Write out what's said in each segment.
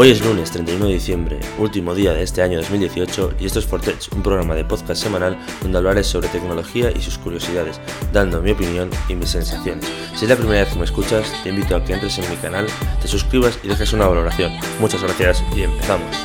Hoy es lunes 31 de diciembre, último día de este año 2018 y esto es Fortech, un programa de podcast semanal donde hablaré sobre tecnología y sus curiosidades, dando mi opinión y mis sensaciones. Si es la primera vez que me escuchas, te invito a que entres en mi canal, te suscribas y dejes una valoración. Muchas gracias y empezamos.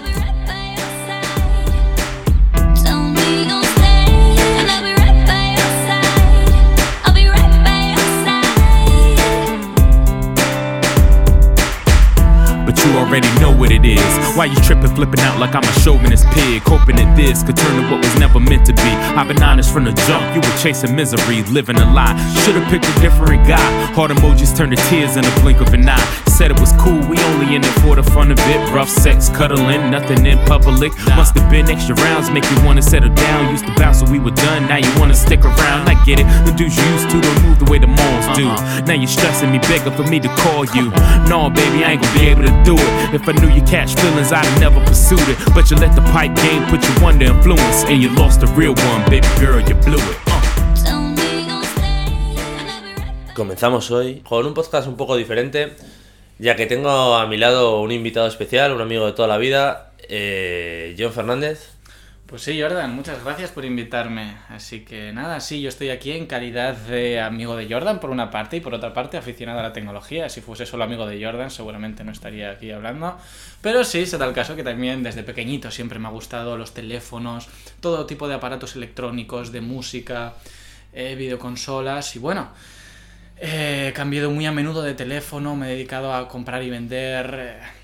Already know what it is. Why you tripping, flipping out like I'm a chauvinist pig? Hoping that this could turn to what was never meant to be. I've been honest from the jump, you were chasing misery, living a lie. Should've picked a different guy. Heart emojis turn to tears in a blink of an eye. Said it was cool, we only in it for the fun of it. Rough sex, cuddling, nothing in public. Must have been extra rounds, make you wanna settle down. Used to bounce when we were done, now you wanna stick around. I get it, the dudes you used to don't move the way the malls do. Uh-huh. Now you're stressing me, begging for me to call you. No, baby, I ain't gonna be able to do it. Comenzamos hoy con un podcast un poco diferente, ya que tengo a mi lado un invitado especial, un amigo de toda la vida, eh, John Fernández. Pues sí, Jordan, muchas gracias por invitarme. Así que nada, sí, yo estoy aquí en calidad de amigo de Jordan por una parte y por otra parte aficionado a la tecnología. Si fuese solo amigo de Jordan seguramente no estaría aquí hablando. Pero sí, se da el caso que también desde pequeñito siempre me ha gustado los teléfonos, todo tipo de aparatos electrónicos, de música, eh, videoconsolas y bueno... Eh, he cambiado muy a menudo de teléfono, me he dedicado a comprar y vender... Eh,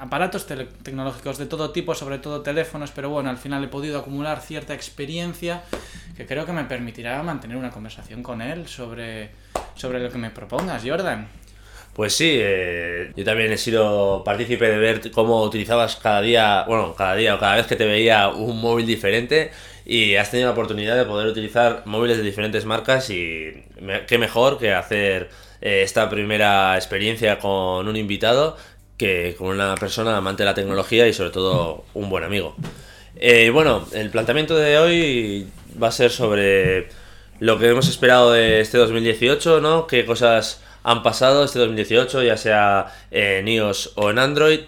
aparatos tecnológicos de todo tipo, sobre todo teléfonos, pero bueno, al final he podido acumular cierta experiencia que creo que me permitirá mantener una conversación con él sobre, sobre lo que me propongas, Jordan. Pues sí, eh, yo también he sido partícipe de ver cómo utilizabas cada día, bueno, cada día o cada vez que te veía un móvil diferente y has tenido la oportunidad de poder utilizar móviles de diferentes marcas y qué mejor que hacer eh, esta primera experiencia con un invitado que con una persona amante de la tecnología y sobre todo un buen amigo. Eh, bueno, el planteamiento de hoy va a ser sobre lo que hemos esperado de este 2018, ¿no? Qué cosas han pasado este 2018, ya sea en iOS o en Android.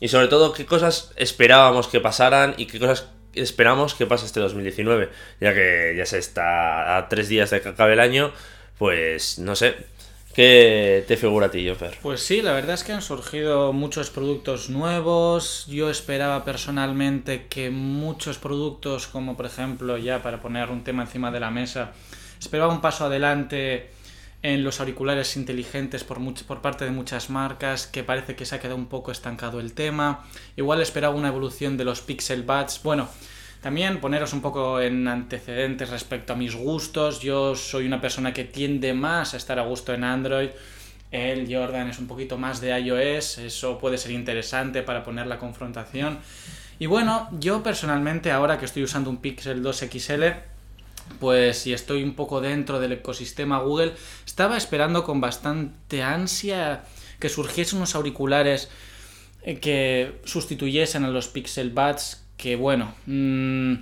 Y sobre todo, qué cosas esperábamos que pasaran y qué cosas esperamos que pase este 2019. Ya que ya se está a tres días de que acabe el año, pues no sé, ¿Qué te figura a ti, Joffer? Pues sí, la verdad es que han surgido muchos productos nuevos. Yo esperaba personalmente que muchos productos, como por ejemplo, ya para poner un tema encima de la mesa, esperaba un paso adelante en los auriculares inteligentes por, parte de muchas marcas, que parece que se ha quedado un poco estancado el tema. Igual esperaba una evolución de los Pixel Buds. Bueno, también poneros un poco en antecedentes respecto a mis gustos. Yo soy una persona que tiende más a estar a gusto en Android. El Jordan es un poquito más de iOS. Eso puede ser interesante para poner la confrontación. Y bueno, yo personalmente ahora que estoy usando un Pixel 2 XL, pues si estoy un poco dentro del ecosistema Google, estaba esperando con bastante ansia que surgiesen unos auriculares eh, que sustituyesen a los Pixel Buds que bueno, mm,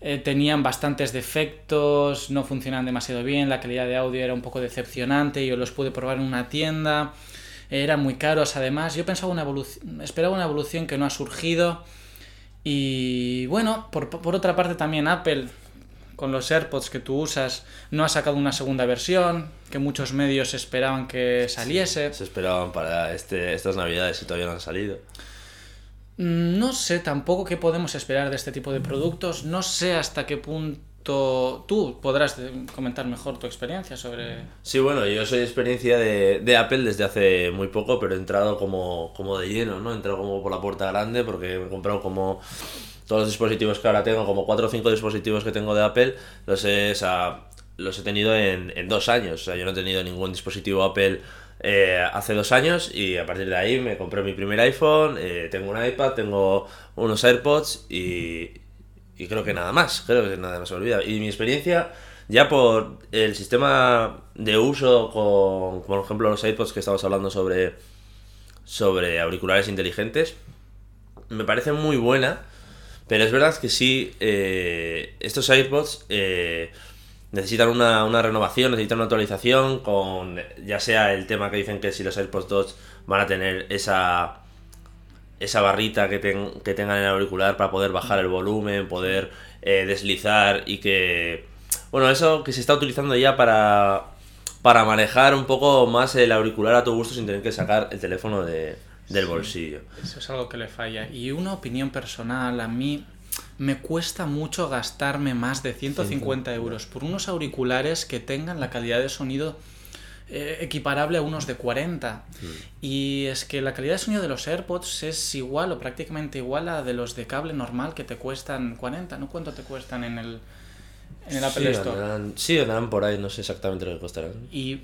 eh, tenían bastantes defectos, no funcionaban demasiado bien, la calidad de audio era un poco decepcionante, yo los pude probar en una tienda, eran muy caros además, yo pensaba una evolución, esperaba una evolución que no ha surgido y bueno, por, por otra parte también Apple con los AirPods que tú usas no ha sacado una segunda versión, que muchos medios esperaban que saliese. Se esperaban para este, estas navidades y todavía no han salido. Mm, no sé tampoco qué podemos esperar de este tipo de productos. No sé hasta qué punto tú podrás comentar mejor tu experiencia sobre... Sí, bueno, yo soy experiencia de, Apple desde hace muy poco, pero he entrado como, como de lleno, ¿no? He entrado como por la puerta grande porque me he comprado como todos los dispositivos que ahora tengo, como cuatro o cinco dispositivos que tengo de Apple, los he, los he tenido en, en dos años. O sea, yo no he tenido ningún dispositivo Apple eh, hace dos años y a partir de ahí me compré mi primer iPhone, eh, tengo un iPad, tengo unos AirPods y, y, creo que nada más, creo que nada más se olvida. Y mi experiencia ya por el sistema de uso con, por ejemplo, los AirPods que estamos hablando sobre, sobre auriculares inteligentes, me parece muy buena, pero es verdad que sí, eh, estos AirPods necesitan una, una, renovación, necesitan una actualización con ya sea el tema que dicen que si los AirPods 2 van a tener esa esa barrita que, que tengan en el auricular para poder bajar el volumen, poder eh, deslizar y que... Bueno, eso que se está utilizando ya para, para manejar un poco más el auricular a tu gusto sin tener que sacar el teléfono de, del bolsillo. Eso es algo que le falla. Y una opinión personal, a mí me cuesta mucho gastarme más de 150 euros por unos auriculares que tengan la calidad de sonido eh, equiparable a unos de 40. Mm. Y es que la calidad de sonido de los AirPods es igual o prácticamente igual a de los de cable normal que te cuestan 40. ¿No cuánto te cuestan en el, en el Apple sí, Store? sí, andarán por ahí, no sé exactamente lo que costarán. Y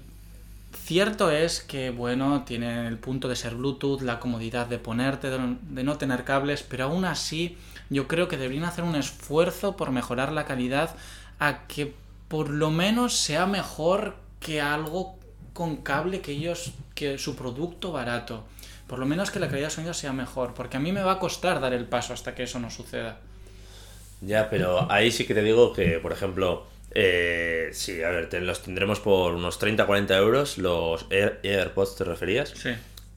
Cierto es que, bueno, tiene el punto de ser Bluetooth, la comodidad de ponerte, de no tener cables, pero aún así yo creo que deberían hacer un esfuerzo por mejorar la calidad a que por lo menos sea mejor que algo con cable que ellos, que su producto barato. Por lo menos que la calidad de sonido sea mejor, porque a mí me va a costar dar el paso hasta que eso no suceda. Ya, pero ahí sí que te digo que, por ejemplo, eh, sí, a ver, los tendremos por unos 30-40 euros, los AirPods te referías. Sí.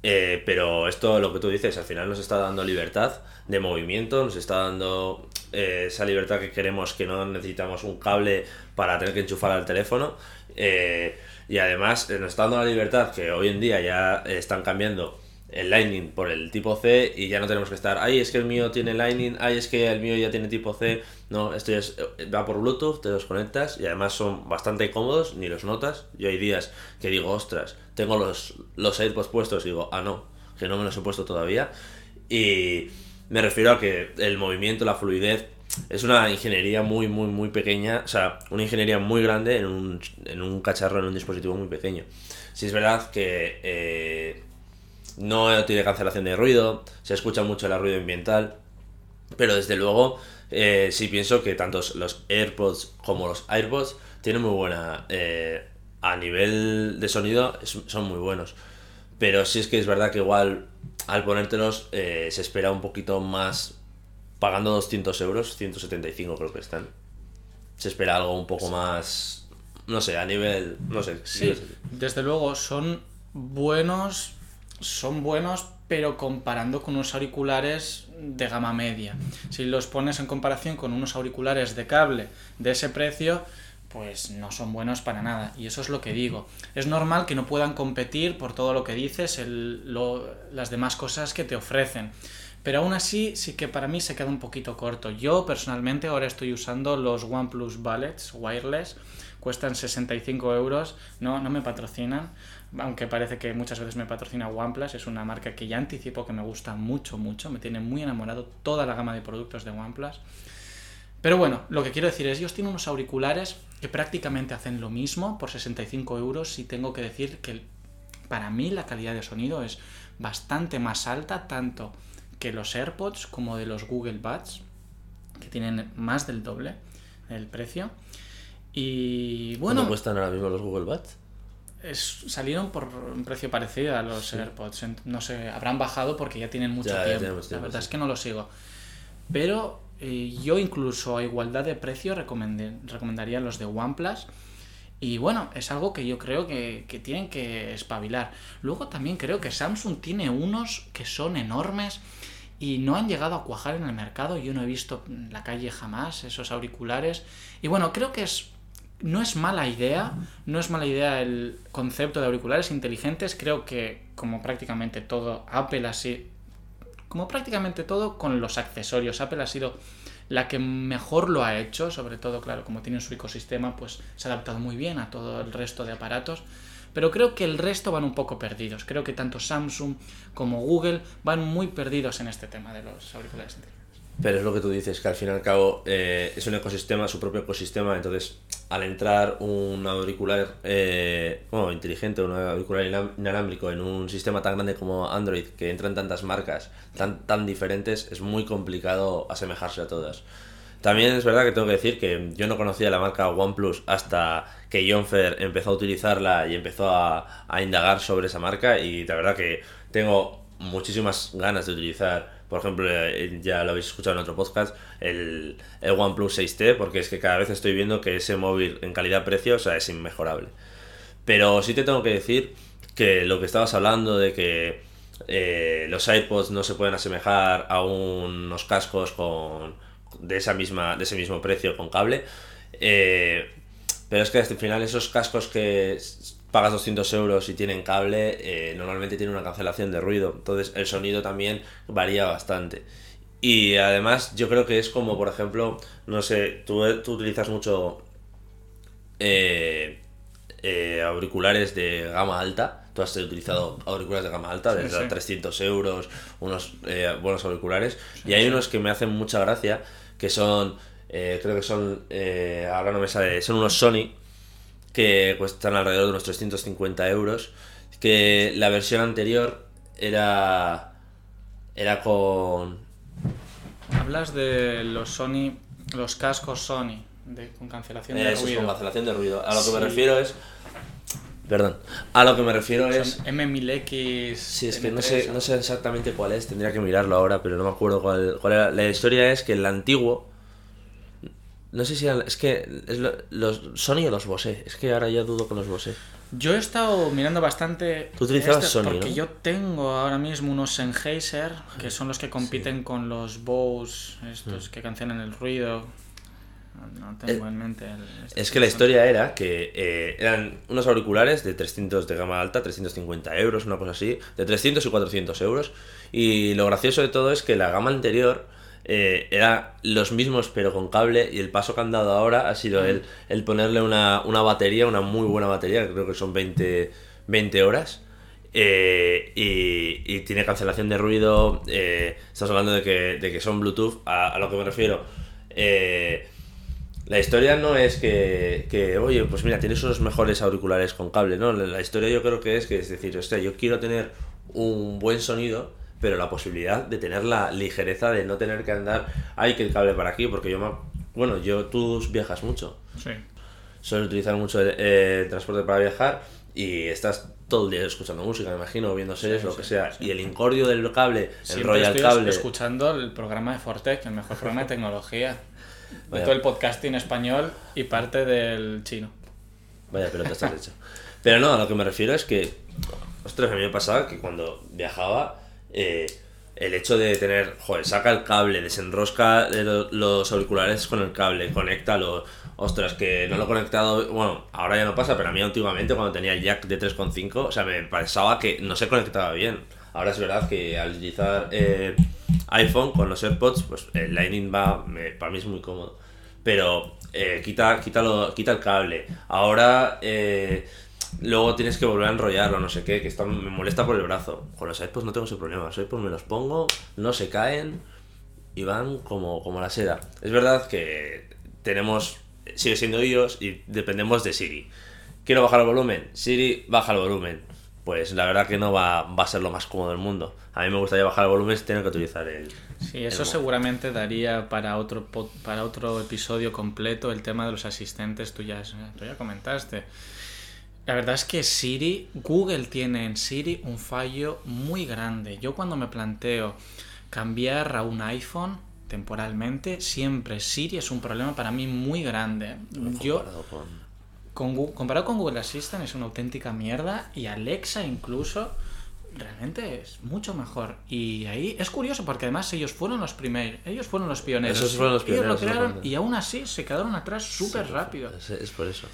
Eh, pero esto, lo que tú dices, al final nos está dando libertad de movimiento, nos está dando eh, esa libertad que queremos, que no necesitamos un cable para tener que enchufar al teléfono. Eh, y además nos está dando la libertad que hoy en día ya están cambiando el Lightning por el tipo C y ya no tenemos que estar, ay, es que el mío tiene Lightning, ay, es que el mío ya tiene tipo C. No, esto es, va por Bluetooth, te los conectas y además son bastante cómodos, ni los notas. Yo hay días que digo, ostras, tengo los, los AirPods puestos y digo, ah, no, que no me los he puesto todavía. Y me refiero a que el movimiento, la fluidez, es una ingeniería muy, muy, muy pequeña, o sea, una ingeniería muy grande en un, en un cacharro, en un dispositivo muy pequeño. Si es verdad que eh, no tiene cancelación de ruido, se escucha mucho el ruido ambiental, pero desde luego eh, sí pienso que tanto los AirPods como los AirPods tienen muy buena... Eh, a nivel de sonido son muy buenos. Pero sí es que es verdad que igual al ponértelos eh, se espera un poquito más, pagando 200 euros, 175 creo que están. Se espera algo un poco más, no sé, a nivel, no sé. Sí, desde luego son buenos, son buenos, pero comparando con unos auriculares de gama media. Si los pones en comparación con unos auriculares de cable de ese precio, pues no son buenos para nada. Y eso es lo que digo. Es normal que no puedan competir por todo lo que dices, el, las demás cosas que te ofrecen. Pero aún así, sí que para mí se queda un poquito corto. Yo personalmente ahora estoy usando los OnePlus Bullets Wireless. Cuestan 65 euros. No, no me patrocinan. Aunque parece que muchas veces me patrocina OnePlus. Es una marca que ya anticipo que me gusta mucho, mucho. Me tiene muy enamorado toda la gama de productos de OnePlus. Pero bueno, lo que quiero decir es, ellos tienen unos auriculares que prácticamente hacen lo mismo por 65 euros y tengo que decir que para mí la calidad de sonido es bastante más alta tanto que los AirPods como de los Google Buds, que tienen más del doble el precio. Y bueno... ¿Cuánto cuestan ahora mismo los Google Buds? Es, salieron por un precio parecido a los AirPods. No sé, habrán bajado porque ya tienen mucho tiempo. la verdad es que no lo sigo. Pero eh, yo incluso a igualdad de precio recomendaría los de OnePlus. Y bueno, es algo que yo creo que, tienen que espabilar. Luego también creo que Samsung tiene unos que son enormes y no han llegado a cuajar en el mercado. Yo no he visto en la calle jamás esos auriculares. Y bueno, creo que es no es mala idea, no es mala idea el concepto de auriculares inteligentes. Creo que como prácticamente todo Apple así como prácticamente todo, con los accesorios. Apple ha sido la que mejor lo ha hecho, sobre todo, claro, como tiene su ecosistema, pues se ha adaptado muy bien a todo el resto de aparatos. Pero creo que el resto van un poco perdidos. Creo que tanto Samsung como Google van muy perdidos en este tema de los auriculares pero es lo que tú dices, que al fin y al cabo eh, es un ecosistema, su propio ecosistema, entonces al entrar un auricular eh, bueno, inteligente, un auricular inalámbrico en un sistema tan grande como Android, que entran tantas marcas tan, tan diferentes, es muy complicado asemejarse a todas. También es verdad que tengo que decir que yo no conocía la marca OnePlus hasta que John Fair empezó a utilizarla y empezó a, a indagar sobre esa marca y la verdad que tengo muchísimas ganas de utilizar por ejemplo, eh, ya lo habéis escuchado en otro podcast, el, el OnePlus 6T, porque es que cada vez estoy viendo que ese móvil en calidad-precio, o sea, es inmejorable. Pero sí te tengo que decir que lo que estabas hablando de que eh, los iPods no se pueden asemejar a unos cascos con de esa misma de ese mismo precio con cable eh, pero es que al final esos cascos que pagas 200 euros y tienen cable eh, normalmente tienen una cancelación de ruido. Entonces el sonido también varía bastante. Y además yo creo que es como por ejemplo no sé tú, tú utilizas mucho auriculares de gama alta. Tú has utilizado auriculares de gama alta, desde 300 euros, unos eh, buenos auriculares. y hay unos que me hacen mucha gracia, que son, eh, creo que son, eh, ahora no me sale, son unos Sony, que cuestan alrededor de unos 350 euros. Que la versión anterior era, era con... Hablas de los Sony, los cascos Sony, de, con cancelación de ruido. con cancelación de ruido. A lo que me refiero es Perdón. A lo que me refiero es. M1000X. Sí, es que no sé, no sé exactamente cuál es, tendría que mirarlo ahora, pero no me acuerdo cuál, cuál era. La historia es que el antiguo. No sé si es que es los Sony o los Bose. Es que ahora ya dudo con los Bose. Yo he estado mirando bastante. Tú utilizabas este, Sony, Porque yo tengo ahora mismo unos Sennheiser, que son los que compiten con los Bose, estos mm. que cancelan el ruido. No tengo en mente. es que la historia era que eh, eran unos auriculares de 300 de gama alta, 350 euros, una cosa así, de 300 y 400 euros. Y lo gracioso de todo es que la gama anterior eh, era los mismos pero con cable y el paso que han dado ahora ha sido el, el, ponerle una, una, batería, una muy buena batería, que creo que son 20, 20 horas. Eh, y, y, tiene cancelación de ruido. estás hablando de que, de que son Bluetooth. A, a, lo que me refiero. Eh, la historia no es que, oye, pues mira, tienes unos mejores auriculares con cable, ¿no? La historia yo creo que es que, es decir, hostia, yo quiero tener un buen sonido, pero la posibilidad de tener la ligereza de no tener que andar, ay, que el cable para aquí, porque yo me... Bueno, yo, tú viajas mucho. Sí. Sueles utilizar mucho el, transporte para viajar y estás todo el día escuchando música, me imagino, viendo series, lo que sea. Y el incordio del cable, el Royal Cable. escuchando el programa de Fortec, el mejor programa de tecnología de todo el podcasting español y parte del chino. Vaya pero te has hecho. Pero no, a lo que me refiero es que, ostras, a mí me pasaba que cuando viajaba, eh, el hecho de tener, joder, saca el cable, desenrosca los auriculares con el cable, conéctalo. Ostras, que no lo he conectado. Bueno, ahora ya no pasa, pero a mí antiguamente, cuando tenía el jack de 3.5, o sea, me pensaba que no se conectaba bien. Ahora es verdad que al utilizar eh, iPhone con los AirPods, pues el Lightning va, para mí es muy cómodo. Pero eh, quita, quita, quita el cable. Ahora luego tienes que volver a enrollarlo, no sé qué, que está, me molesta por el brazo. Con los iPods no tengo ese problema. Los iPods me los pongo, no se caen y van como, como la seda. Es verdad que tenemos, sigue siendo ellos y dependemos de Siri. Quiero bajar el volumen. Siri, baja el volumen pues la verdad que no va, va, a ser lo más cómodo del mundo. A mí me gustaría bajar el volumen si tengo que utilizar el... Sí, eso seguramente daría para otro, para otro episodio completo el tema de los asistentes, tú ya, tú ya comentaste. La verdad es que Siri, Google tiene en Siri un fallo muy grande. Yo cuando me planteo cambiar a un iPhone temporalmente, siempre Siri es un problema para mí muy grande. Yo comparado con Google Assistant es una auténtica mierda y Alexa incluso realmente es mucho mejor. Y ahí es curioso porque además ellos fueron los primeros, ellos fueron los pioneros. Esos fueron los pioneros. Ellos lo crearon y aún así se quedaron atrás súper rápido. Es, por eso.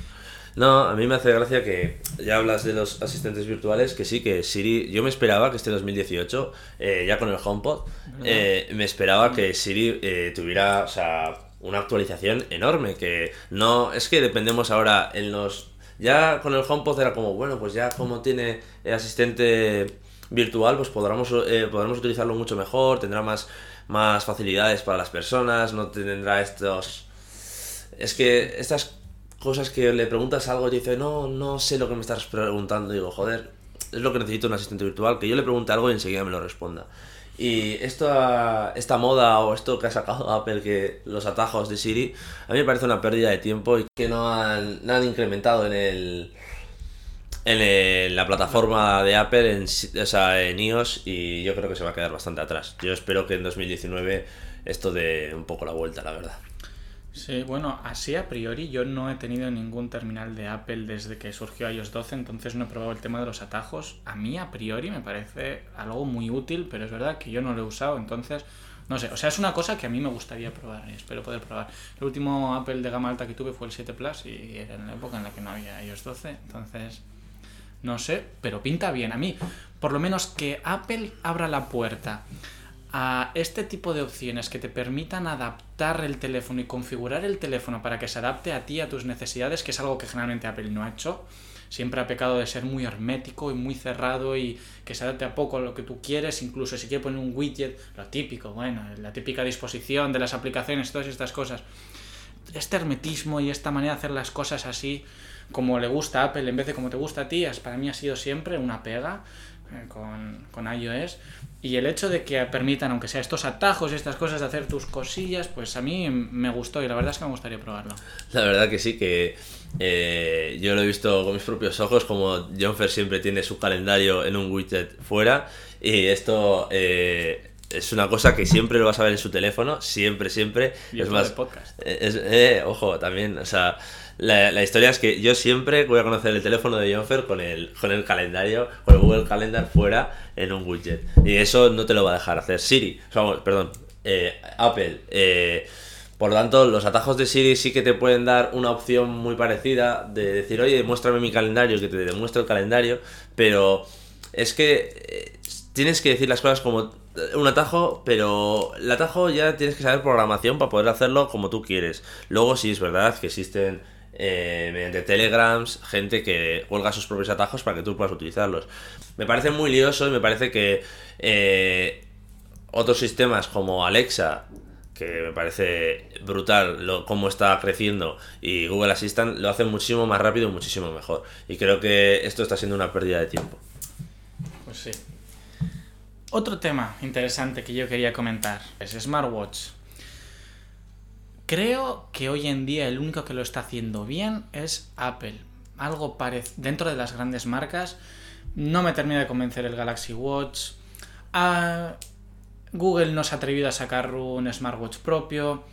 No, a mí me hace gracia que ya hablas de los asistentes virtuales, que sí, que Siri, yo me esperaba que este 2018, eh, ya con el HomePod, eh, me esperaba que Siri eh, tuviera, o sea, una actualización enorme, que no es que dependemos ahora en los... Ya con el HomePod era como, bueno, pues ya como tiene asistente virtual, pues podremos, eh, podremos utilizarlo mucho mejor, tendrá más, más facilidades para las personas, no tendrá estos... Es que estas cosas que le preguntas algo y dice, no, no sé lo que me estás preguntando, digo, joder, es lo que necesito un asistente virtual, que yo le pregunte algo y enseguida me lo responda. Y esta, esta moda o esto que ha sacado Apple, que los atajos de Siri, a mí me parece una pérdida de tiempo y que no han, han incrementado en el en la plataforma de Apple, en, o sea, en iOS, y yo creo que se va a quedar bastante atrás. Yo espero que en 2019 esto dé un poco la vuelta, la verdad. Sí, bueno, así a priori yo no he tenido ningún terminal de Apple desde que surgió iOS 12, entonces no he probado el tema de los atajos. A mí a priori me parece algo muy útil, pero es verdad que yo no lo he usado, entonces no sé, o sea, es una cosa que a mí me gustaría probar y espero poder probar. El último Apple de gama alta que tuve fue el 7 Plus y era en la época en la que no había iOS 12, entonces no sé, pero pinta bien. A mí, por lo menos que Apple abra la puerta a este tipo de opciones que te permitan adaptar el teléfono y configurar el teléfono para que se adapte a ti, a tus necesidades, que es algo que generalmente Apple no ha hecho. Siempre ha pecado de ser muy hermético y muy cerrado y que se adapte a poco a lo que tú quieres, incluso si quieres poner un widget, lo típico, bueno, la típica disposición de las aplicaciones, todas estas cosas. Este hermetismo y esta manera de hacer las cosas así, como le gusta a Apple en vez de como te gusta a ti, para mí ha sido siempre una pega con, con iOS. Y el hecho de que permitan, aunque sea estos atajos y estas cosas, de hacer tus cosillas, pues a mí me gustó y la verdad es que me gustaría probarlo. La verdad que sí, que eh, yo lo he visto con mis propios ojos, como Jonfer siempre tiene su calendario en un widget fuera. Y esto eh, es una cosa que siempre lo vas a ver en su teléfono, siempre, siempre. Y es más, podcast. eh, es- eh, ojo, también, o sea, la, la historia es que yo siempre voy a conocer el teléfono de Jonfer con el, con el calendario, con el Google Calendar fuera en un widget. Y eso no te lo va a dejar hacer Siri, o sea, vamos, perdón, eh, Apple. eh, por lo tanto, los atajos de Siri sí que te pueden dar una opción muy parecida de decir, oye, muéstrame mi calendario, que te demuestre el calendario, pero es que eh, tienes que decir las cosas como un atajo, pero el atajo ya tienes que saber programación para poder hacerlo como tú quieres. Luego sí es verdad que existen eh, mediante telegrams gente que cuelga sus propios atajos para que tú puedas utilizarlos. Me parece muy lioso y me parece que eh, otros sistemas como Alexa, que me parece brutal lo, cómo está creciendo, y Google Assistant lo hacen muchísimo más rápido y muchísimo mejor. Y creo que esto está siendo una pérdida de tiempo. Pues sí. Otro tema interesante que yo quería comentar es Smartwatch. Creo que hoy en día el único que lo está haciendo bien es Apple. Algo. Dentro de las grandes marcas, no me termina de convencer el Galaxy Watch. Ah, Google no se ha atrevido a sacar un smartwatch propio.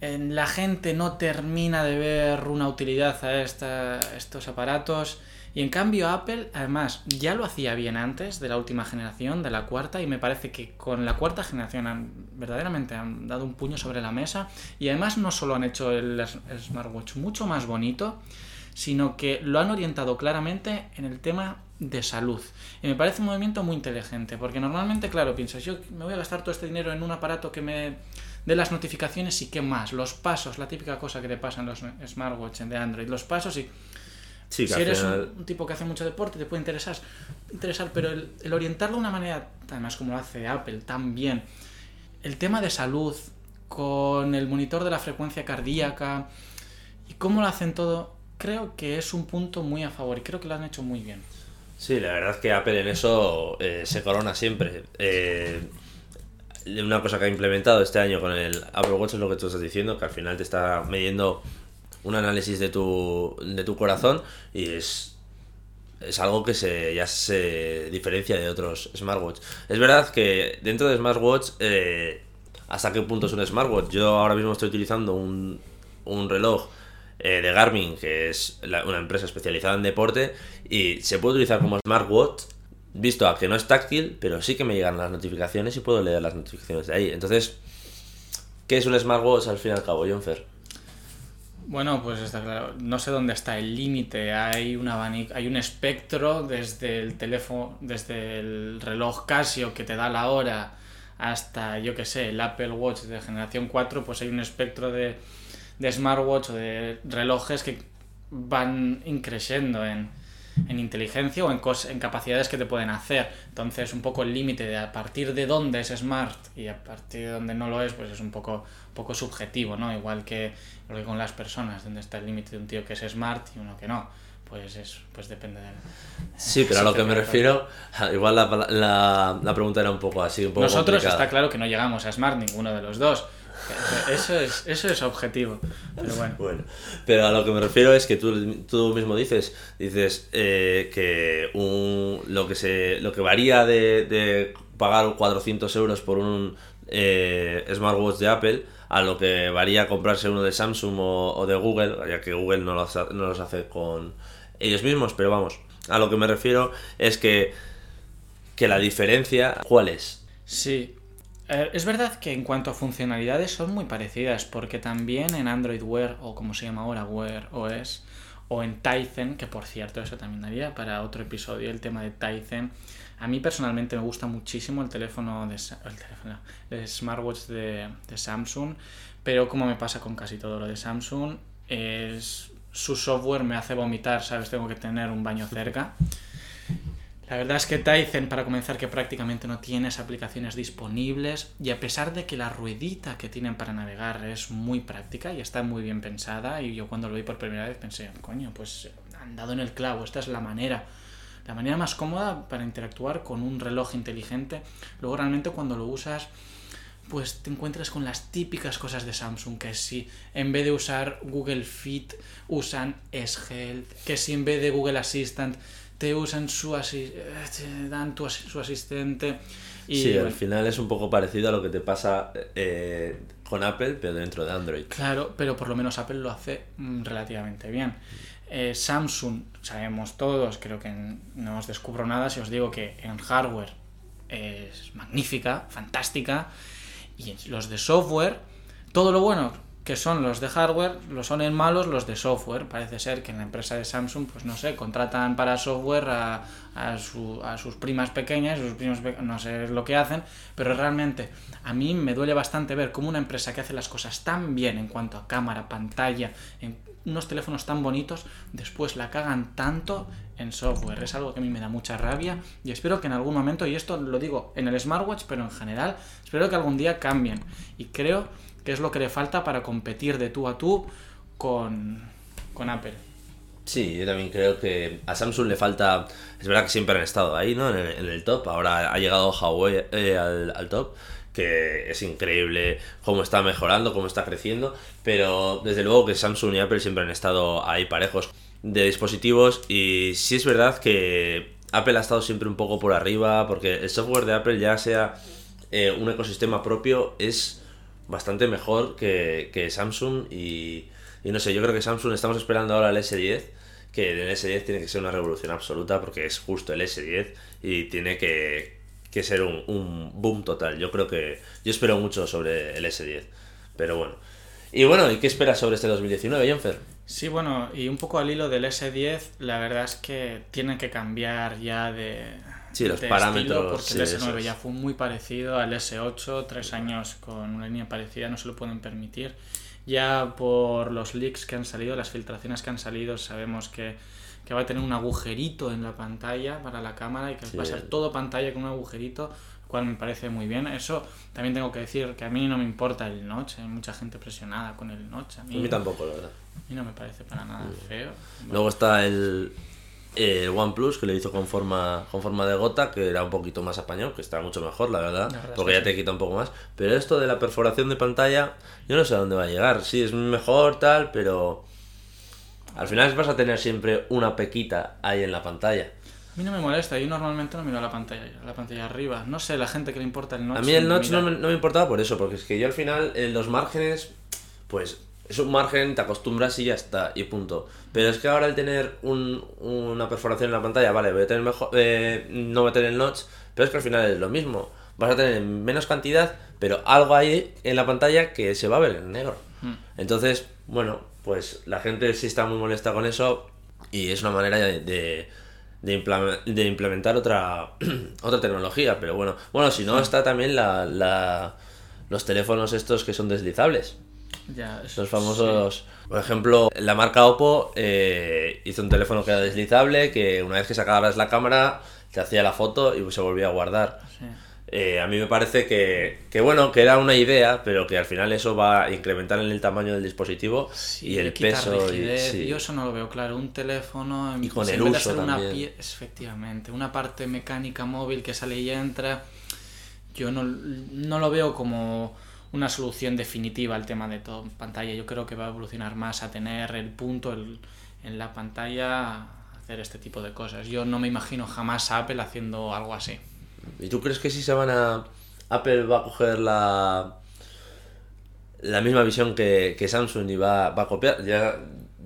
En- La gente no termina de ver una utilidad a estos aparatos. Y en cambio Apple, además, ya lo hacía bien antes de la última generación, de la cuarta, y me parece que con la cuarta generación han, verdaderamente han dado un puño sobre la mesa. Y además no solo han hecho el smartwatch mucho más bonito, sino que lo han orientado claramente en el tema de salud. Y me parece un movimiento muy inteligente, porque normalmente, claro, piensas, yo me voy a gastar todo este dinero en un aparato que me dé las notificaciones y qué más, los pasos, la típica cosa que te pasa en los smartwatch de Android, los pasos y Sí, si eres un, tipo que hace mucho deporte te puede interesar, interesar pero el, el orientarlo de una manera, además como lo hace Apple tan bien, el tema de salud con el monitor de la frecuencia cardíaca y cómo lo hacen todo, creo que es un punto muy a favor y creo que lo han hecho muy bien. Sí, la verdad es que Apple en eso eh, se corona siempre. Eh, una cosa que ha implementado este año con el Apple Watch es lo que tú estás diciendo, que al final te está midiendo un análisis de tu, de tu corazón y es, es algo que se, ya se diferencia de otros smartwatch. Es verdad que dentro de smartwatch, eh, ¿hasta qué punto es un smartwatch? Yo ahora mismo estoy utilizando un, un reloj eh, de Garmin, que es la- una empresa especializada en deporte, y se puede utilizar como smartwatch, visto a que no es táctil, pero sí que me llegan las notificaciones y puedo leer las notificaciones de ahí. Entonces, ¿qué es un smartwatch al fin y al cabo, Jonfer? Bueno, pues está claro. No sé dónde está el límite. Hay un abanico, hay un espectro desde el teléfono, desde el reloj Casio que te da la hora hasta, yo que sé, el Apple Watch de generación 4, pues hay un espectro de, de smartwatch o de relojes que van increciendo en, en inteligencia o en, cos- en capacidades que te pueden hacer. Entonces, un poco el límite de a partir de dónde es smart y a partir de dónde no lo es, pues es un poco, poco subjetivo, ¿no? Igual que, porque con las personas, dónde está el límite de un tío que es smart y uno que no. Pues es, pues depende de... Sí, pero a lo que me refiero, igual la, la, la pregunta era un poco así, un poco Nosotros complicada. está claro que no llegamos a smart ninguno de los dos. Eso es, eso es objetivo. Pero bueno. Bueno, pero a lo que me refiero es que tú, tú mismo dices, dices eh, que un, lo que se lo que varía de, de pagar 400 euros por un eh, smartwatch de Apple a lo que varía comprarse uno de Samsung o, de Google, ya que Google no los, no los hace con ellos mismos, pero vamos, a lo que me refiero es que, que la diferencia, ¿cuál es? Sí, eh, es verdad que en cuanto a funcionalidades son muy parecidas, porque también en Android Wear, o como se llama ahora, Wear OS, o en Tizen, que por cierto, eso también daría para otro episodio, el tema de Tizen. A mí personalmente me gusta muchísimo el teléfono de el, teléfono, el smartwatch de, de, Samsung, pero como me pasa con casi todo lo de Samsung, es, su software me hace vomitar, ¿sabes? Tengo que tener un baño cerca. La verdad es que Tizen, para comenzar, que prácticamente no tienes aplicaciones disponibles y a pesar de que la ruedita que tienen para navegar es muy práctica y está muy bien pensada y yo cuando lo vi por primera vez pensé, coño, pues han dado en el clavo, esta es la manera, la manera más cómoda para interactuar con un reloj inteligente. Luego realmente cuando lo usas pues te encuentras con las típicas cosas de Samsung, que si en vez de usar Google Fit usan S-Health, que si en vez de Google Assistant te usan su te dan tu, su asistente. Y, sí, al final es un poco parecido a lo que te pasa eh, con Apple, pero dentro de Android. Claro, pero por lo menos Apple lo hace mm, relativamente bien. Eh, Samsung, sabemos todos, creo que no os descubro nada si os digo que en hardware es magnífica, fantástica, y los de software, todo lo bueno que son los de hardware, lo son en malos los de software. Parece ser que en la empresa de Samsung, pues no sé, contratan para software a, a, sus primas pequeñas, no sé lo que hacen, pero realmente a mí me duele bastante ver cómo una empresa que hace las cosas tan bien en cuanto a cámara, pantalla, unos teléfonos tan bonitos, después la cagan tanto en software. Es algo que a mí me da mucha rabia y espero que en algún momento, y esto lo digo en el smartwatch, pero en general, espero que algún día cambien. Y creo qué es lo que le falta para competir de tú a tú con, Apple. Sí, yo también creo que a Samsung le falta, es verdad que siempre han estado ahí, ¿no? En el, top, ahora ha llegado Huawei eh, al, top, que es increíble cómo está mejorando, cómo está creciendo, pero desde luego que Samsung y Apple siempre han estado ahí parejos de dispositivos y sí es verdad que Apple ha estado siempre un poco por arriba, porque el software de Apple ya sea eh, un ecosistema propio es bastante mejor que, Samsung y, no sé, yo creo que Samsung estamos esperando ahora el S10, que el S10 tiene que ser una revolución absoluta porque es justo el S10 y tiene que, ser un, boom total. Yo creo que, yo espero mucho sobre el S10, pero bueno. Y bueno, ¿y qué esperas sobre este 2019, Jenfer? Sí, bueno, y un poco al hilo del S10, la verdad es que tiene que cambiar ya de, Sí, los parámetros. porque el S9 ya fue muy parecido al S8, tres años con una línea parecida no se lo pueden permitir. Ya por los leaks que han salido, las filtraciones que han salido, sabemos que, que va a tener un agujerito en la pantalla para la cámara y que va a ser todo pantalla con un agujerito, lo cual me parece muy bien. Eso también tengo que decir que a mí no me importa el notch, hay mucha gente presionada con el notch. A mí, a mí tampoco, la verdad. A mí no me parece para nada feo. Luego está el, el OnePlus que le hizo con forma, con forma de gota, que era un poquito más español, que está mucho mejor, la verdad, porque ya te quita un poco más. Pero esto de la perforación de pantalla, yo no sé a dónde va a llegar. Sí, es mejor, tal, pero al final vas a tener siempre una pequita ahí en la pantalla. A mí no me molesta, yo normalmente no miro la pantalla, la pantalla arriba. No sé, la gente que le importa el notch. A mí el notch no me, no me importaba por eso, porque es que yo al final en los márgenes, pues es un margen, te acostumbras y ya está, y punto. Pero es que ahora el tener una perforación en la pantalla, vale, voy a tener mejor, eh, no voy a tener notch, pero es que al final es lo mismo. Vas a tener menos cantidad, pero algo ahí en la pantalla que se va a ver en negro. Hmm. Entonces, bueno, pues la gente sí está muy molesta con eso y es una manera de, de, implementar otra, otra tecnología. Pero bueno, bueno, si no, hmm. está también la, los teléfonos estos que son deslizables. Ya, Los famosos. Por ejemplo, la marca Oppo eh, hizo un teléfono que era deslizable, que una vez que sacabas la cámara, te hacía la foto y se volvía a guardar. Eh, a mí me parece que, que, bueno, que era una idea, pero que al final eso va a incrementar en el tamaño del dispositivo y el peso. Y, Yo eso no lo veo claro. Un teléfono y con el uso una efectivamente, una parte mecánica móvil que sale y entra. Yo no, no lo veo como una solución definitiva al tema de todo pantalla. Yo creo que va a evolucionar más a tener el punto en la pantalla, hacer este tipo de cosas. Yo no me imagino jamás a Apple haciendo algo así. ¿Y tú crees que si se van a... Apple va a coger la... la misma visión que, que Samsung y va, va a copiar. Ya,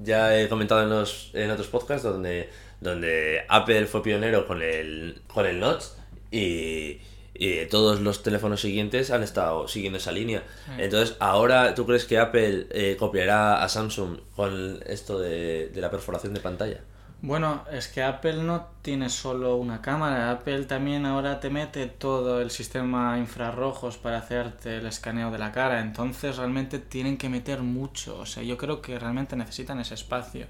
ya he comentado en, los, en otros podcasts donde, donde Apple fue pionero con el, con el Notch y, y todos los teléfonos siguientes han estado siguiendo esa línea. Entonces, ahora, ¿tú crees que Apple eh, copiará a Samsung con esto de, de la perforación de pantalla? Bueno, es que Apple no tiene solo una cámara, Apple también ahora te mete todo el sistema infrarrojos para hacerte el escaneo de la cara, entonces realmente tienen que meter mucho, o sea, yo creo que realmente necesitan ese espacio.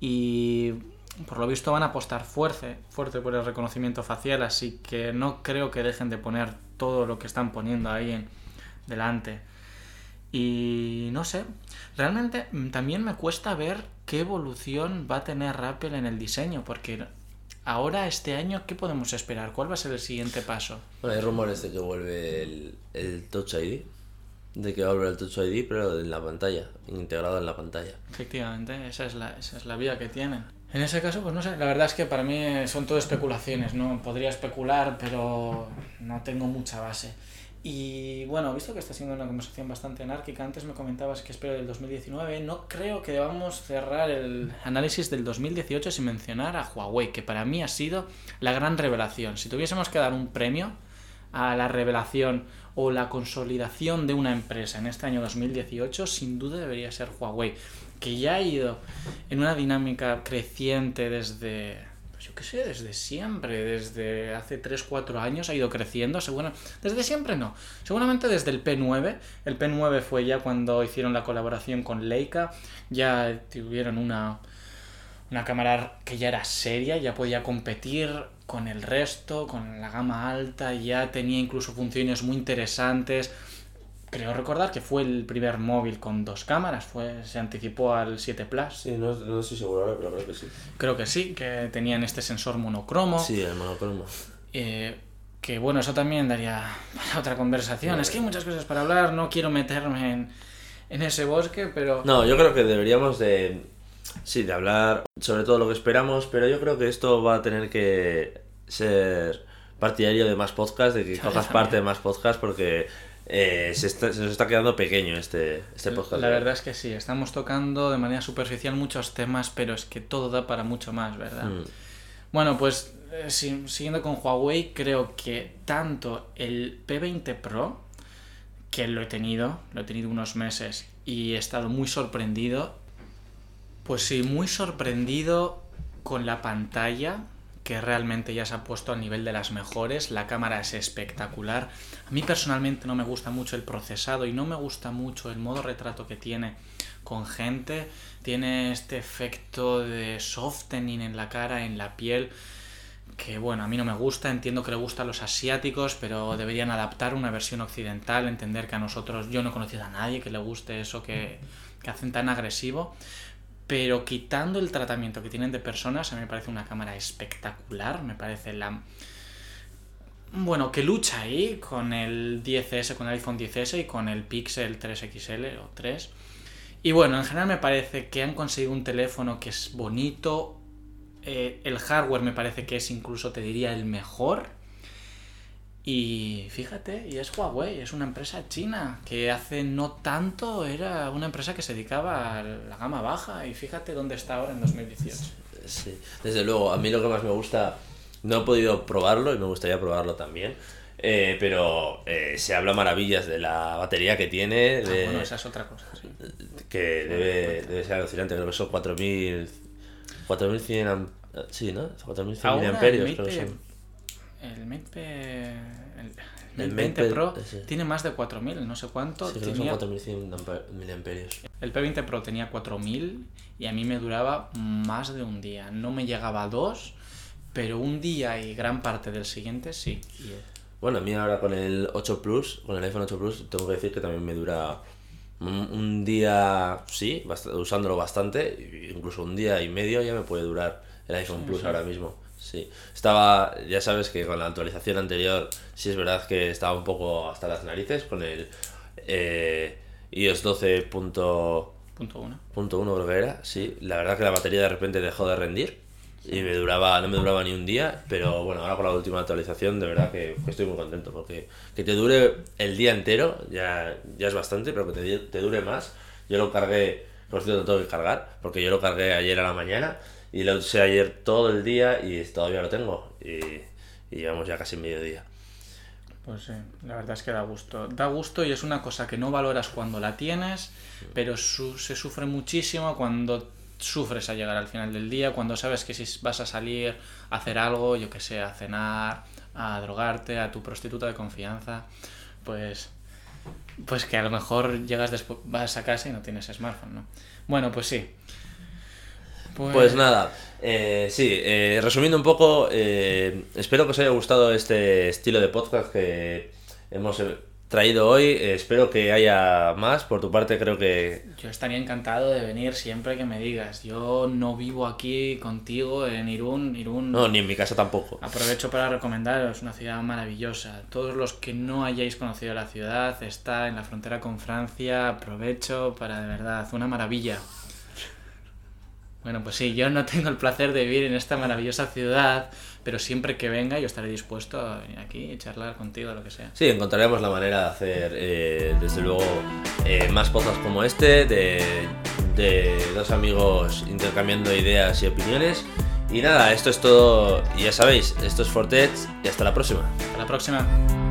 Y por lo visto van a apostar fuerte, fuerte por el reconocimiento facial, así que no creo que dejen de poner todo lo que están poniendo ahí en, delante. Y no sé, realmente mm, también me cuesta ver qué evolución va a tener Apple en el diseño, porque ahora este año, ¿qué podemos esperar? ¿Cuál va a ser el siguiente paso? Bueno, hay rumores de que vuelve el, el Touch ID, de que va a volver el Touch ID, pero en la pantalla, integrado en la pantalla. Efectivamente, esa es la, esa es la vía que tienen. En ese caso, pues no sé, la verdad es que para mí son todo especulaciones, ¿no? Podría especular, pero no tengo mucha base. Y bueno, visto que está siendo una conversación bastante anárquica, antes me comentabas que espero del 2019, no creo que debamos cerrar el análisis del 2018 sin mencionar a Huawei, que para mí ha sido la gran revelación. Si tuviésemos que dar un premio a la revelación o la consolidación de una empresa en este año 2018, sin duda debería ser Huawei, que ya ha ido en una dinámica creciente desde yo qué sé, desde siempre, desde hace 3-4 años ha ido creciendo, seguro, desde siempre no, seguramente desde el P9, el P9 fue ya cuando hicieron la colaboración con Leica, ya tuvieron una, una cámara que ya era seria, ya podía competir con el resto, con la gama alta, ya tenía incluso funciones muy interesantes, creo recordar que fue el primer móvil con dos cámaras, fue, se anticipó al 7 Plus. Sí, no, no estoy seguro ahora, pero creo que sí. Creo que sí, que tenían este sensor monocromo. Sí, el monocromo. Eh, que bueno, eso también daría para otra conversación. Es que hay muchas cosas para hablar, no quiero meterme en, en ese bosque, pero... No, yo creo que deberíamos de... Sí, de hablar sobre todo lo que esperamos, pero yo creo que esto va a tener que ser partidario de más podcasts, de que cojas parte de más podcasts, porque eh, se, está- se nos está quedando pequeño este, este podcast. La verdad es que sí, estamos tocando de manera superficial muchos temas, pero es que todo da para mucho más, ¿verdad? Mm. Bueno, pues eh, si- siguiendo con Huawei, creo que tanto el P20 Pro, que lo he tenido, lo he tenido unos meses y he estado muy sorprendido, pues sí, muy sorprendido con la pantalla, que realmente ya se ha puesto al nivel de las mejores, la cámara es espectacular. A mí personalmente no me gusta mucho el procesado y no me gusta mucho el modo retrato que tiene con gente. Tiene este efecto de softening en la cara, en la piel, que bueno, a mí no me gusta, entiendo que le gusta a los asiáticos, pero deberían adaptar una versión occidental, entender que a nosotros, yo no he conocido a nadie que le guste eso que, que hacen tan agresivo. Pero quitando el tratamiento que tienen de personas, a mí me parece una cámara espectacular, me parece la... Bueno, que lucha ahí con el 10S, con el iPhone 10S y con el Pixel 3XL o 3. Y bueno, en general me parece que han conseguido un teléfono que es bonito. eh, el hardware me parece que es incluso, te diría, el mejor. Y fíjate, y es Huawei, es una empresa china que hace no tanto era una empresa que se dedicaba a la gama baja y fíjate dónde está ahora en 2018. Sí, desde luego, a mí lo que más me gusta, no he podido probarlo y me gustaría probarlo también, eh, pero eh, se habla maravillas de la batería que tiene, Ah, de- bueno, esa es otra cosa. sí. que debe, debe ser alucinante, creo que son 4000, 4100, am- sí, ¿no? 4100 Ahora miliamperios, creo que son. El Mate, el, el El Mate 20 Mate, Pro tiene más de 4000, no sé cuánto. Sí, tenía- 4100 ampa- miliamperios. El P20 Pro tenía 4000 y a mí me duraba más de un día. No me llegaba a dos, pero un día y gran parte del siguiente sí. Bueno, a mí ahora con el 8 Plus, con el iPhone 8 Plus, tengo que decir que también me dura un, un día, sí, bast- usándolo bastante, incluso un día y medio ya me puede durar el iPhone Plus ahora mismo. Sí, estaba, ya sabes que con la actualización anterior, sí es verdad que estaba un poco hasta las narices con el eh, iOS 12.1 punto uno. creo que era, sí, la verdad que la batería de repente dejó de rendir y me duraba, no me duraba ni un día, pero bueno, ahora con la última actualización de verdad que, que estoy muy contento porque que te dure el día entero ya, ya es bastante, pero que te, te dure más. Yo lo cargué, por cierto, tengo que cargar, porque yo lo cargué ayer a la mañana y lo usé ayer todo el día y todavía lo tengo y, y llevamos ya casi mediodía. Pues sí, la verdad es que da gusto. Da gusto y es una cosa que no valoras cuando la tienes, pero su- se sufre muchísimo cuando sufres a llegar al final del día, cuando sabes que si vas a salir a hacer algo, yo que sé, a cenar, a drogarte, a tu prostituta de confianza, pues pues que a lo mejor llegas después, vas a casa y no tienes smartphone, ¿no? Bueno, pues sí. Pues nada, eh, sí, eh, resumiendo un poco, eh, espero que os haya gustado este estilo de podcast que hemos traído hoy. Eh, espero que haya más. Por tu parte, creo que Yo estaría encantado de venir siempre que me digas. Yo no vivo aquí contigo en Irún. Irún no, ni en mi casa tampoco. Aprovecho para recomendaros una ciudad maravillosa. Todos los que no hayáis conocido la ciudad, está en la frontera con Francia. Aprovecho para de verdad, una maravilla. Bueno, pues sí, yo no tengo el placer de vivir en esta maravillosa ciudad, pero siempre que venga yo estaré dispuesto a venir aquí y charlar contigo, lo que sea. Sí, encontraremos la manera de hacer, eh, desde luego, eh, más podcasts como este, de, de dos amigos intercambiando ideas y opiniones. Y nada, esto es todo. Ya sabéis, esto es Fortet y hasta la próxima. Hasta la próxima.